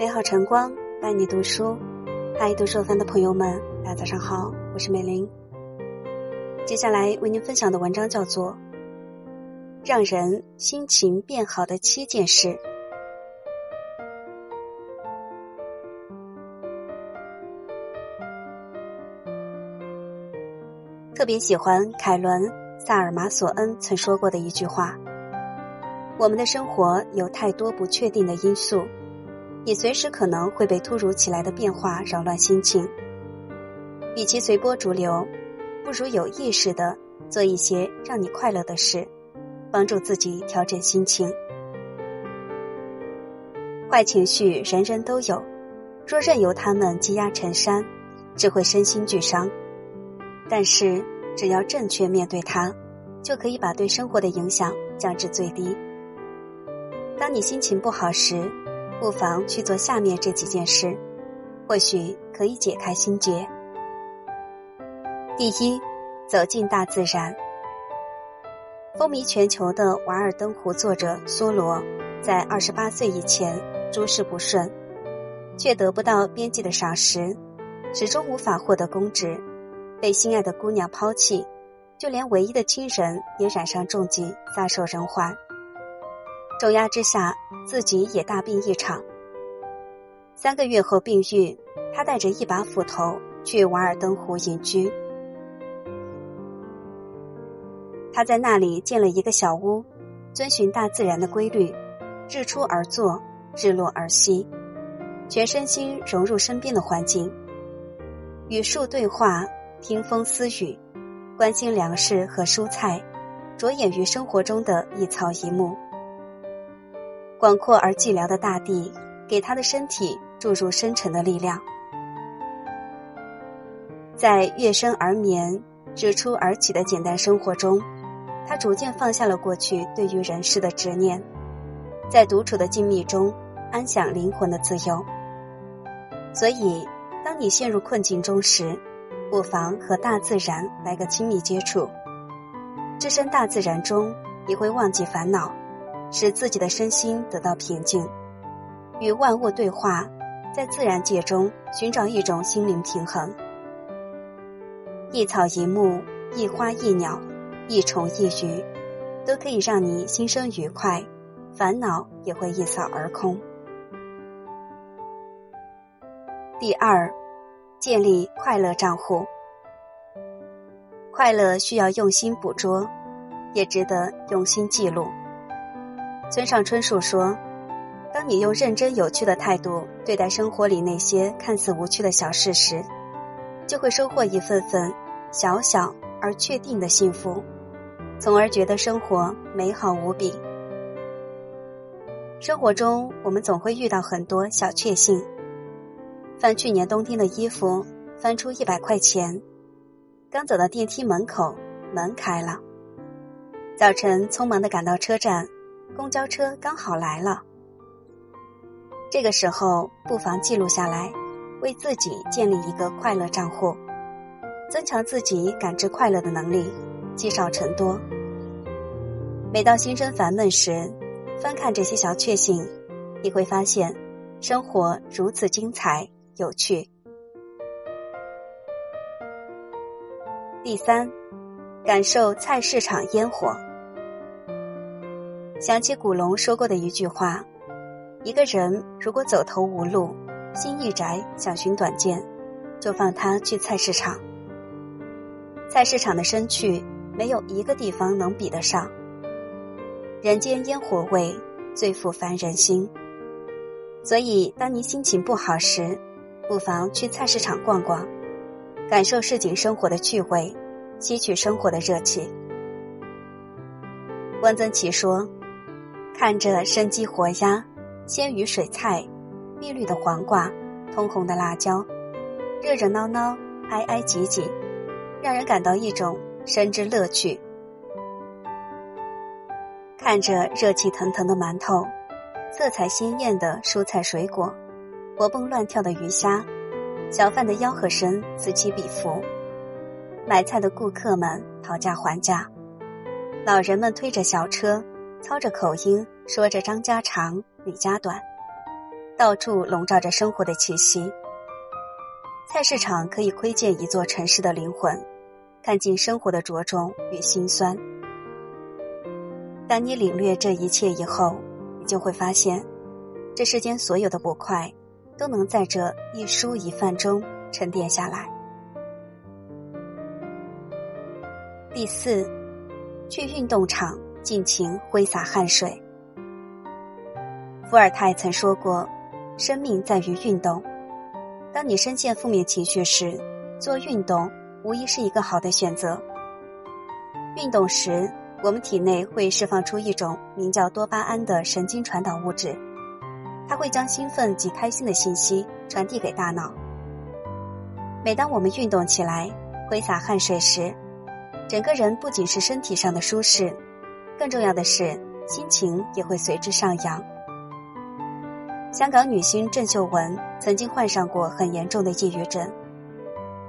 美好晨光伴你读书，嗨，读书番的朋友们，大家早上好，我是美玲。接下来为您分享的文章叫做《让人心情变好的七件事》。特别喜欢凯伦·萨尔马索恩曾说过的一句话：“我们的生活有太多不确定的因素。”你随时可能会被突如其来的变化扰乱心情。与其随波逐流，不如有意识的做一些让你快乐的事，帮助自己调整心情。坏情绪人人都有，若任由他们积压成山，只会身心俱伤。但是只要正确面对它，就可以把对生活的影响降至最低。当你心情不好时，不妨去做下面这几件事，或许可以解开心结。第一，走进大自然。风靡全球的《瓦尔登湖》作者梭罗，在二十八岁以前诸事不顺，却得不到编辑的赏识，始终无法获得公职，被心爱的姑娘抛弃，就连唯一的亲人也染上重疾，撒手人寰。重压之下，自己也大病一场。三个月后病愈，他带着一把斧头去瓦尔登湖隐居。他在那里建了一个小屋，遵循大自然的规律，日出而作，日落而息，全身心融入身边的环境，与树对话，听风私语，关心粮食和蔬菜，着眼于生活中的一草一木。广阔而寂寥的大地，给他的身体注入深沉的力量。在月升而眠、日出而起的简单生活中，他逐渐放下了过去对于人世的执念，在独处的静谧中安享灵魂的自由。所以，当你陷入困境中时，不妨和大自然来个亲密接触。置身大自然中，你会忘记烦恼。使自己的身心得到平静，与万物对话，在自然界中寻找一种心灵平衡。一草一木，一花一鸟，一虫一鱼，都可以让你心生愉快，烦恼也会一扫而空。第二，建立快乐账户。快乐需要用心捕捉，也值得用心记录。村上春树说：“当你用认真有趣的态度对待生活里那些看似无趣的小事时，就会收获一份份小小而确定的幸福，从而觉得生活美好无比。”生活中，我们总会遇到很多小确幸。翻去年冬天的衣服，翻出一百块钱，刚走到电梯门口，门开了。早晨匆忙的赶到车站。公交车刚好来了，这个时候不妨记录下来，为自己建立一个快乐账户，增强自己感知快乐的能力，积少成多。每到心生烦闷时，翻看这些小确幸，你会发现生活如此精彩有趣。第三，感受菜市场烟火。想起古龙说过的一句话：“一个人如果走投无路，心一窄，想寻短见，就放他去菜市场。菜市场的生趣，没有一个地方能比得上。人间烟火味，最抚凡人心。所以，当你心情不好时，不妨去菜市场逛逛，感受市井生活的趣味，吸取生活的热气。”汪曾祺说。看着生机活鸭、鲜鱼水菜、碧绿的黄瓜、通红的辣椒，热热闹闹、挨挨挤挤，让人感到一种生之乐趣。看着热气腾腾的馒头、色彩鲜艳的蔬菜水果、活蹦乱跳的鱼虾、小贩的吆喝声此起彼伏，买菜的顾客们讨价还价，老人们推着小车。操着口音说着张家长李家短，到处笼罩着生活的气息。菜市场可以窥见一座城市的灵魂，看尽生活的着重与辛酸。当你领略这一切以后，你就会发现，这世间所有的不快，都能在这一蔬一饭中沉淀下来。第四，去运动场尽情挥洒汗水。伏尔泰曾说过：“生命在于运动。”当你深陷负面情绪时，做运动无疑是一个好的选择。运动时，我们体内会释放出一种名叫多巴胺的神经传导物质，它会将兴奋及开心的信息传递给大脑。每当我们运动起来，挥洒汗水时，整个人不仅是身体上的舒适，更重要的是心情也会随之上扬。香港女星郑秀文曾经患上过很严重的抑郁症，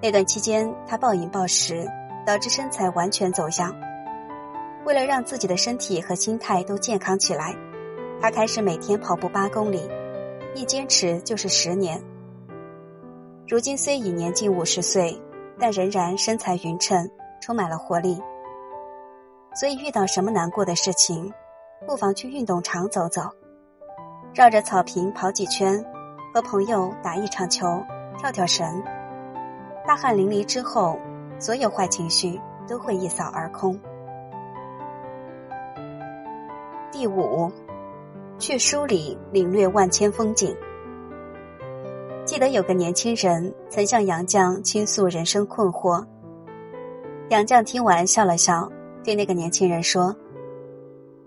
那段期间她暴饮暴食，导致身材完全走样。为了让自己的身体和心态都健康起来，她开始每天跑步八公里，一坚持就是十年。如今虽已年近五十岁，但仍然身材匀称。充满了活力，所以遇到什么难过的事情，不妨去运动场走走，绕着草坪跑几圈，和朋友打一场球，跳跳绳。大汗淋漓之后，所有坏情绪都会一扫而空。第五，去书里领略万千风景。记得有个年轻人曾向杨绛倾诉人生困惑。杨绛听完笑了笑，对那个年轻人说：“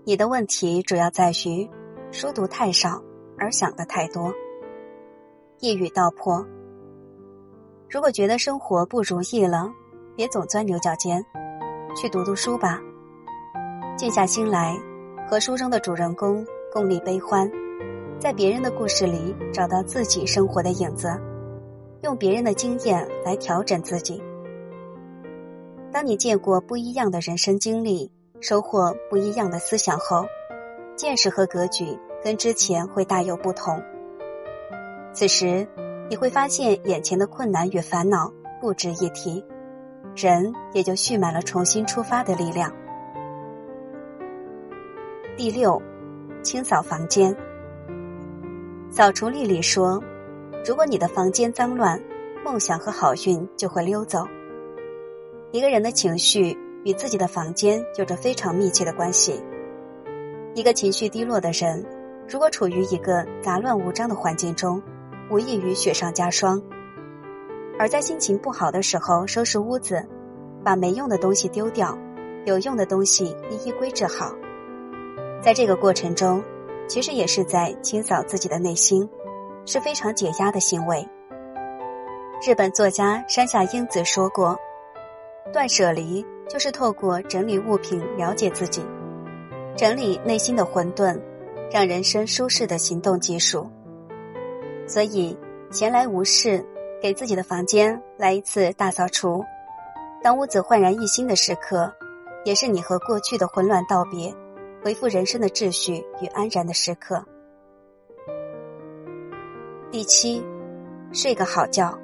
你的问题主要在于书读太少，而想的太多。”一语道破。如果觉得生活不如意了，别总钻牛角尖，去读读书吧。静下心来，和书中的主人公共历悲欢，在别人的故事里找到自己生活的影子，用别人的经验来调整自己。当你见过不一样的人生经历，收获不一样的思想后，见识和格局跟之前会大有不同。此时，你会发现眼前的困难与烦恼不值一提，人也就蓄满了重新出发的力量。第六，清扫房间。扫除丽里说：“如果你的房间脏乱，梦想和好运就会溜走。”一个人的情绪与自己的房间有着非常密切的关系。一个情绪低落的人，如果处于一个杂乱无章的环境中，无异于雪上加霜。而在心情不好的时候，收拾屋子，把没用的东西丢掉，有用的东西一一归置好，在这个过程中，其实也是在清扫自己的内心，是非常解压的行为。日本作家山下英子说过。断舍离就是透过整理物品了解自己，整理内心的混沌，让人生舒适的行动技术。所以闲来无事，给自己的房间来一次大扫除。当屋子焕然一新的时刻，也是你和过去的混乱道别，恢复人生的秩序与安然的时刻。第七，睡个好觉。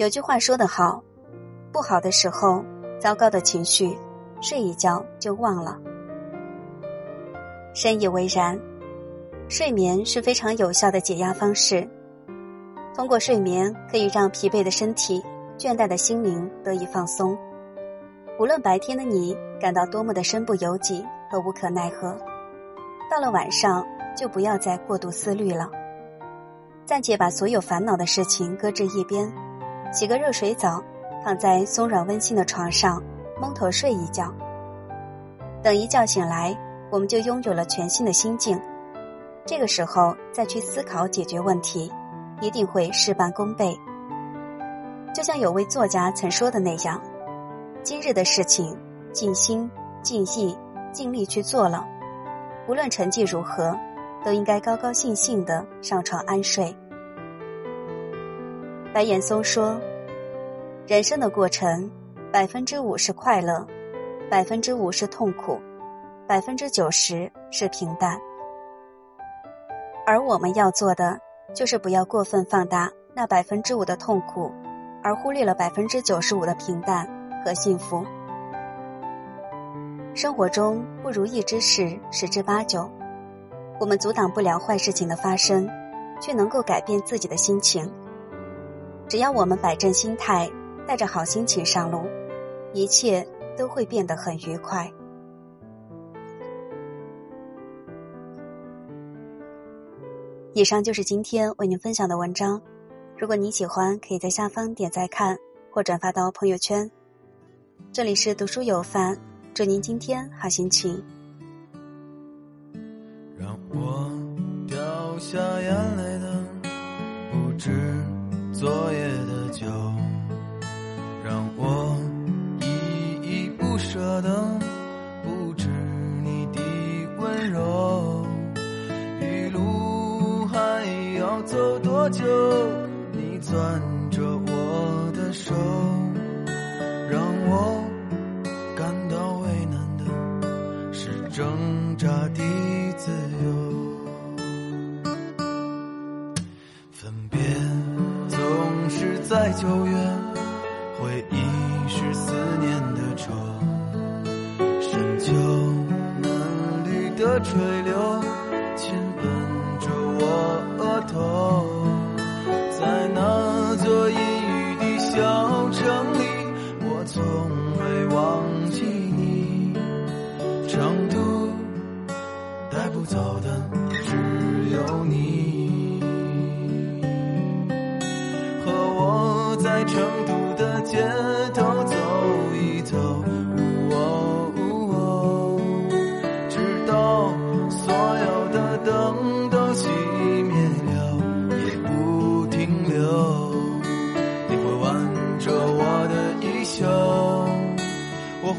有句话说得好，不好的时候，糟糕的情绪，睡一觉就忘了。深以为然，睡眠是非常有效的解压方式。通过睡眠，可以让疲惫的身体、倦怠的心灵得以放松。无论白天的你感到多么的身不由己和无可奈何，到了晚上就不要再过度思虑了，暂且把所有烦恼的事情搁置一边。洗个热水澡，躺在松软温馨的床上，蒙头睡一觉。等一觉醒来，我们就拥有了全新的心境。这个时候再去思考解决问题，一定会事半功倍。就像有位作家曾说的那样：“今日的事情，尽心、尽意、尽力去做了，无论成绩如何，都应该高高兴兴的上床安睡。”白岩松说：“人生的过程，百分之五是快乐，百分之五是痛苦，百分之九十是平淡。而我们要做的，就是不要过分放大那百分之五的痛苦，而忽略了百分之九十五的平淡和幸福。生活中不如意之事十之八九，我们阻挡不了坏事情的发生，却能够改变自己的心情。只要我们摆正心态，带着好心情上路，一切都会变得很愉快。以上就是今天为您分享的文章。如果您喜欢，可以在下方点赞看或转发到朋友圈。这里是读书有范，祝您今天好心情。就？你攥着我的手，让我感到为难的是挣扎的自由。分别总是在九月，回忆是思念的愁，深秋嫩绿的垂柳